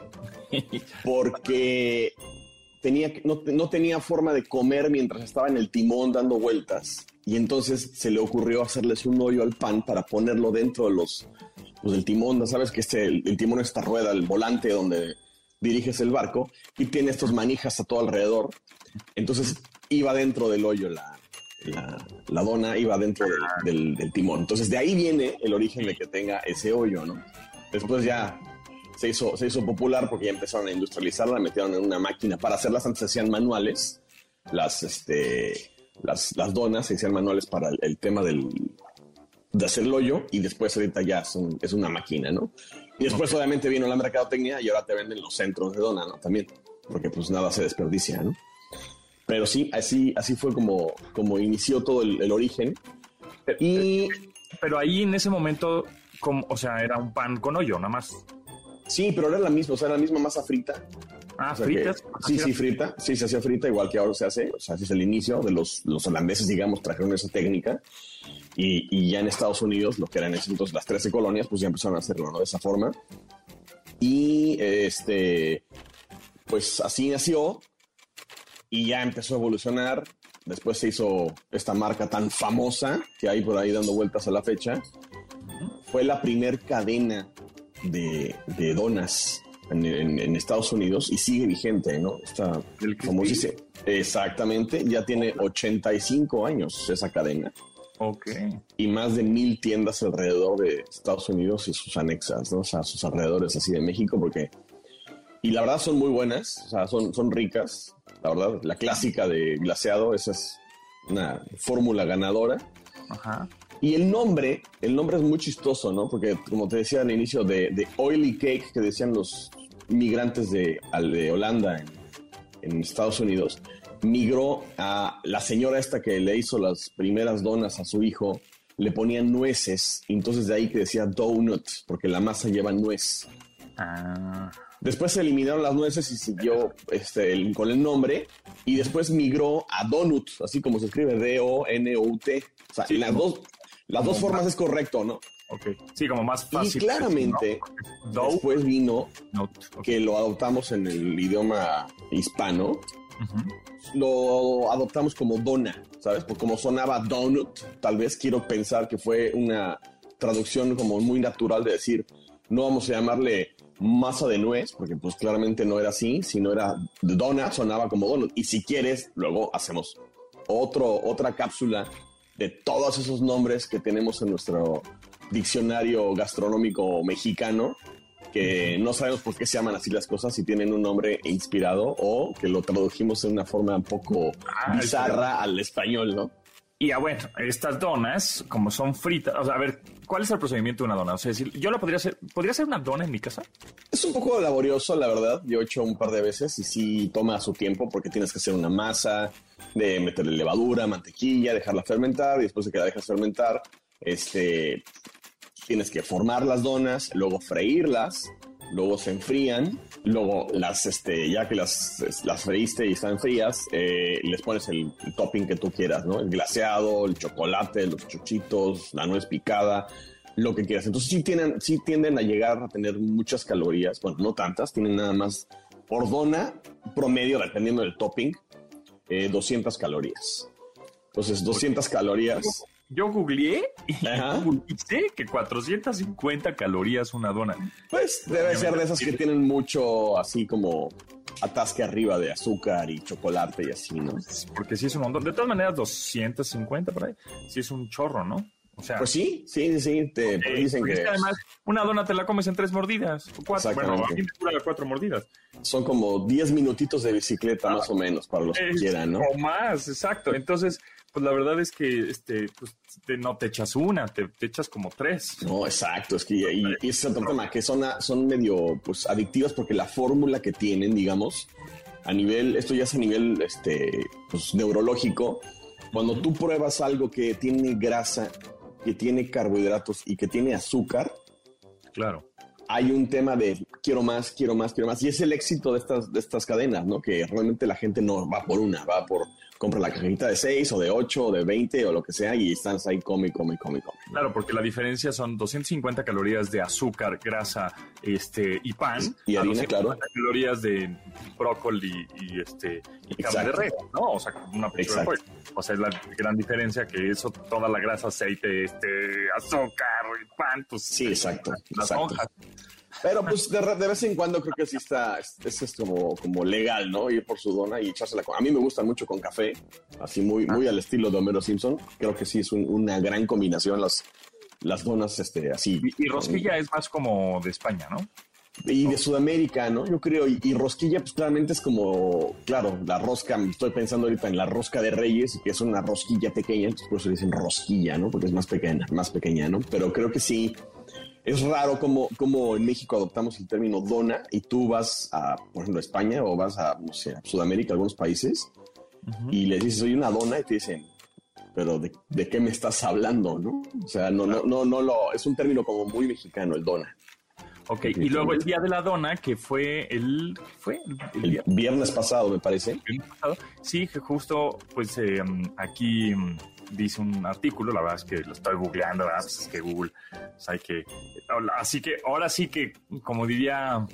F: Porque tenía, no, no tenía forma de comer mientras estaba en el timón dando vueltas. Y entonces se le ocurrió hacerles un hoyo al pan para ponerlo dentro de los pues, el timón, sabes que este, el, timón es esta rueda, el volante donde diriges el barco y tiene estos manijas a todo alrededor. Entonces iba dentro del hoyo la, la, dona, iba dentro del, timón. Entonces de ahí viene el origen de que tenga ese hoyo, ¿no? Después ya se hizo, se hizo popular porque ya empezaron a industrializarla, la metieron en una máquina para hacerlas antes hacían manuales, las, este, las, las donas se hacían manuales para el tema del, de hacer el hoyo y después ahorita ya es, una máquina, ¿no? Y después obviamente vino la mercadotecnia y ahora te venden los centros de dona, ¿no? También, porque pues nada se desperdicia, ¿no? Pero sí, así, así fue como, como inició todo el, origen.
A: Y... Pero ahí en ese momento, como, o sea, era un pan con hoyo, nada más.
F: Sí, pero era la misma, o sea, era la misma masa frita.
A: Ah, fritas.
F: sí, sí, frita. Sí, se hacía frita, igual que ahora se hace. O sea, así es el inicio de los, los holandeses, digamos, trajeron esa técnica. Y, ya en Estados Unidos, lo que eran entonces las 13 colonias, pues ya empezaron a hacerlo de esa forma. Y este, pues así nació y ya empezó a evolucionar. Después se hizo esta marca tan famosa que hay por ahí dando vueltas a la fecha. Fue la primer cadena de, de donas en, Estados Unidos y sigue vigente, ¿no? Está dice Exactamente, ya tiene 85 años esa cadena. Y más de mil tiendas alrededor de Estados Unidos y sus anexas, ¿no? O sea, sus alrededores así de México, porque... Y la verdad son muy buenas, o sea, son, son ricas. La verdad, la clásica de glaseado, esa es una fórmula ganadora. Ajá. Y el nombre, el nombre es muy chistoso, ¿no? Porque como te decía al inicio, de, de oily cake que decían los migrantes de, de Holanda en Estados Unidos, migró a la señora esta que le hizo las primeras donas a su hijo, le ponían nueces, entonces de ahí que decía donut, porque la masa lleva nuez.
A: Ah.
F: Después se eliminaron las nueces y siguió este, con el nombre. Y después migró a Donut, así como se escribe D-O-N-U-T. O sea, las, dos, las dos formas es correcto, ¿no?
A: Ok. Sí, como más fácil.
F: Y claramente, después vino que lo adoptamos en el idioma hispano. Lo adoptamos como dona, ¿sabes? Porque como sonaba donut, tal vez quiero pensar que fue una traducción como muy natural de decir, no vamos a llamarle masa de nuez, porque pues claramente no era así, sino era dona, sonaba como donut. Y si quieres, luego hacemos otro, otra cápsula de todos esos nombres que tenemos en nuestro diccionario gastronómico mexicano, que no sabemos por qué se llaman así las cosas, si tienen un nombre inspirado o que lo tradujimos de una forma un poco ah, bizarra al español, ¿no?
A: Y ah, bueno, estas donas, como son fritas, o sea, a ver, ¿cuál es el procedimiento de una dona? O sea, decir, yo la podría hacer, ¿podría hacer una dona en mi casa?
F: Es un poco laborioso, la verdad. Yo he hecho un par de veces y sí toma su tiempo porque tienes que hacer una masa, de meterle levadura, mantequilla, dejarla fermentar y después de que la dejas fermentar, este, tienes que formar las donas, luego freírlas, luego se enfrían, luego las, este, ya que las, las freíste y están frías, eh, les pones el, topping que tú quieras, ¿no? El glaseado, el chocolate, los chuchitos, la nuez picada, lo que quieras. Entonces sí, tienen, sí tienden a llegar a tener muchas calorías, bueno, no tantas, tienen nada más por dona, promedio, dependiendo del topping, 200 eh, calorías. Entonces, 200 calorías
A: yo googleé y sé que 450 calorías una dona.
F: Pues debe ser de esas que tienen mucho así como atasque arriba de azúcar y chocolate y así, ¿no?
A: Porque sí es un montón. De todas maneras, 250 por ahí. Sí es un chorro, ¿no?
F: O sea, pues sí, sí, sí, te dicen que...
A: además una dona te la comes en tres mordidas, o cuatro, bueno, aquí me dura cuatro mordidas.
F: Son como 10 minutitos de bicicleta más o menos para los que quieran, ¿no?
A: O más, exacto. Entonces, pues la verdad es que este, pues, no te echas una, te, echas como tres.
F: No, exacto, es que y, ese es otro tema, que son, son medio pues adictivas porque la fórmula que tienen, digamos, a nivel, esto ya es a nivel este, pues, neurológico, cuando tú pruebas algo que tiene grasa, que tiene carbohidratos y que tiene azúcar,
A: claro.
F: Hay un tema de quiero más, quiero más, quiero más. Y es el éxito de estas, de estas cadenas, ¿no? Que realmente la gente no va por una, va por compra la cajita de 6 o de 8 o de 20 o lo que sea y estás ahí come, come, come, come.
A: Claro, porque la diferencia son 250 calorías de azúcar, grasa este, y pan.
F: Y harina, claro.
A: calorías de brócoli y, este, y carne de res, ¿no? O sea, una pechuga pues. O sea, es la gran diferencia que eso, toda la grasa, aceite, este, azúcar y pan, pues.
F: Sí, exacto. Las exacto. Pero pues de, vez en cuando creo que sí está, es, es, como, como legal, ¿no? Ir por su dona y echársela con... A mí me gusta mucho con café, así muy, muy al estilo de Homero Simpson. Creo que sí es una gran combinación las, las donas este, así.
A: Y, rosquilla es más como de España, ¿no?
F: Y de Sudamérica, ¿no? Yo creo. Y, rosquilla, pues claramente es como, claro, la rosca, estoy pensando ahorita en la rosca de Reyes, que es una rosquilla pequeña, entonces por eso dicen rosquilla, ¿no? Porque es más pequeña, más pequeña, ¿no? Pero creo que sí, es raro como, como en México adoptamos el término dona y tú vas a, por ejemplo, a España o vas a, no sé, a Sudamérica, algunos países, y le dices, soy una dona, y te dicen, pero de, qué me estás hablando, ¿no? O sea, no, no, no, no lo, es un término como muy mexicano, el dona.
A: Ok, y luego el día de la dona, que fue el, ¿fue?
F: El, viernes pasado, me parece. El viernes pasado.
A: Sí, que justo, pues eh, aquí dice un artículo, la verdad es que lo estoy googleando, ¿verdad? Pues es que Google, pues hay que, así que ahora sí que, como diría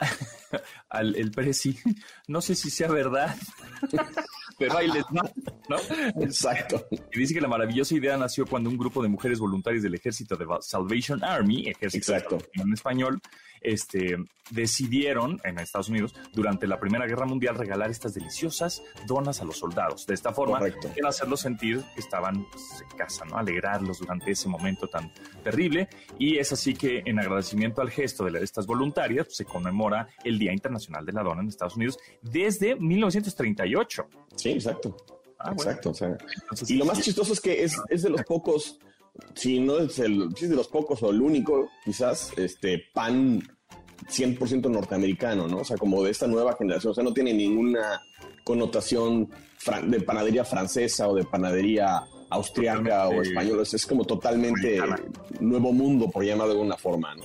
A: al, el Prezi, no sé si sea verdad, pero ahí les ¿no?
F: Exacto.
A: Y dice que la maravillosa idea nació cuando un grupo de mujeres voluntarias del ejército de Salvation Army, ejército
F: Exacto.
A: en español, este, decidieron en Estados Unidos durante la Primera Guerra Mundial regalar estas deliciosas donas a los soldados. De esta forma, quieren hacerlos sentir que estaban pues, en casa, ¿no? alegrarlos durante ese momento tan terrible. Y es así que en agradecimiento al gesto de, estas voluntarias, pues, se conmemora el Día Internacional de la Dona en Estados Unidos desde 1938.
F: Sí, exacto. Ah, exacto. y lo más chistoso es que es, es de los pocos si no es el, si es de los pocos o el único, quizás, este pan 100% norteamericano, ¿no? O sea, como de esta nueva generación, o sea, no tiene ninguna connotación de panadería francesa o de panadería austriaca o española, es, como totalmente nuevo mundo, por llamarlo de alguna forma. ¿no?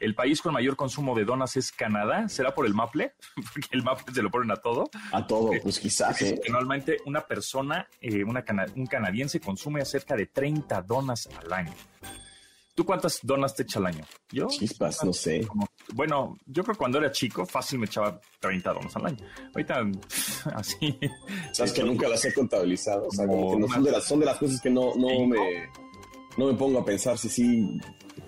A: El país con mayor consumo de donas es Canadá, ¿será por el maple? Porque el maple se lo ponen a todo.
F: A todo, pues quizás. ¿eh?
A: Normalmente una persona, eh, una un canadiense consume cerca de 30 donas al año. ¿Tú cuántas donas te echa al año?
F: Yo. Chispas, no sé.
A: bueno, yo creo que cuando era chico, fácil me echaba 30 donas al año. Ahorita, así.
F: Sabes que nunca las he contabilizado. O sea, son, de las, son de las cosas que no, no me, no me pongo a pensar si sí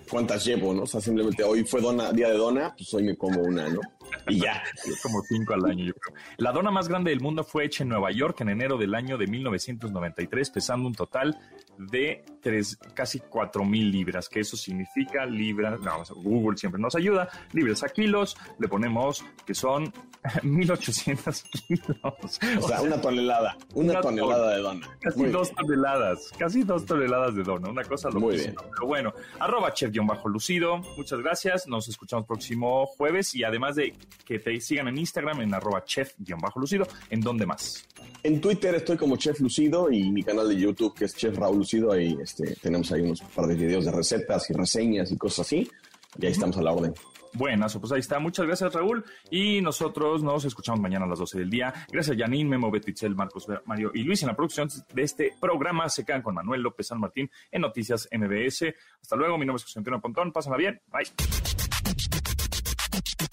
F: cuántas llevo, ¿no? O sea, simplemente hoy fue dona, día de dona, pues hoy me como una, ¿no? Y ya.
A: Como cinco al año, yo creo. La dona más grande del mundo fue hecha en Nueva York en enero del año de 1993, pesando un total de tres, casi cuatro mil libras, que eso significa libras, no, Google siempre nos ayuda, libras a kilos, le ponemos que son 1800 kilos.
F: O sea, una tonelada, una, tonelada de dona.
A: Casi dos toneladas, casi dos toneladas de dona, una cosa
F: Muy bien.
A: Pero bueno, arroba chef-lucido, muchas gracias, nos escuchamos próximo jueves y además de que te sigan en Instagram en arroba chef-lucido, ¿en dónde más?
F: En Twitter estoy como Chef Lucido y mi canal de YouTube que es Chef Raúl Lucido, ahí este, tenemos ahí unos par de videos de recetas y reseñas y cosas así, y ahí estamos a la orden.
A: Buenas, pues ahí está. Muchas gracias, Raúl. Y nosotros nos escuchamos mañana a las 12 del día. Gracias, Janine, Memo, Betitzel, Marcos, Mario y Luis en la producción de este programa. Se quedan con Manuel López San Martín en Noticias MBS. Hasta luego. Mi nombre es José Antonio Pontón. Pásenla bien. Bye.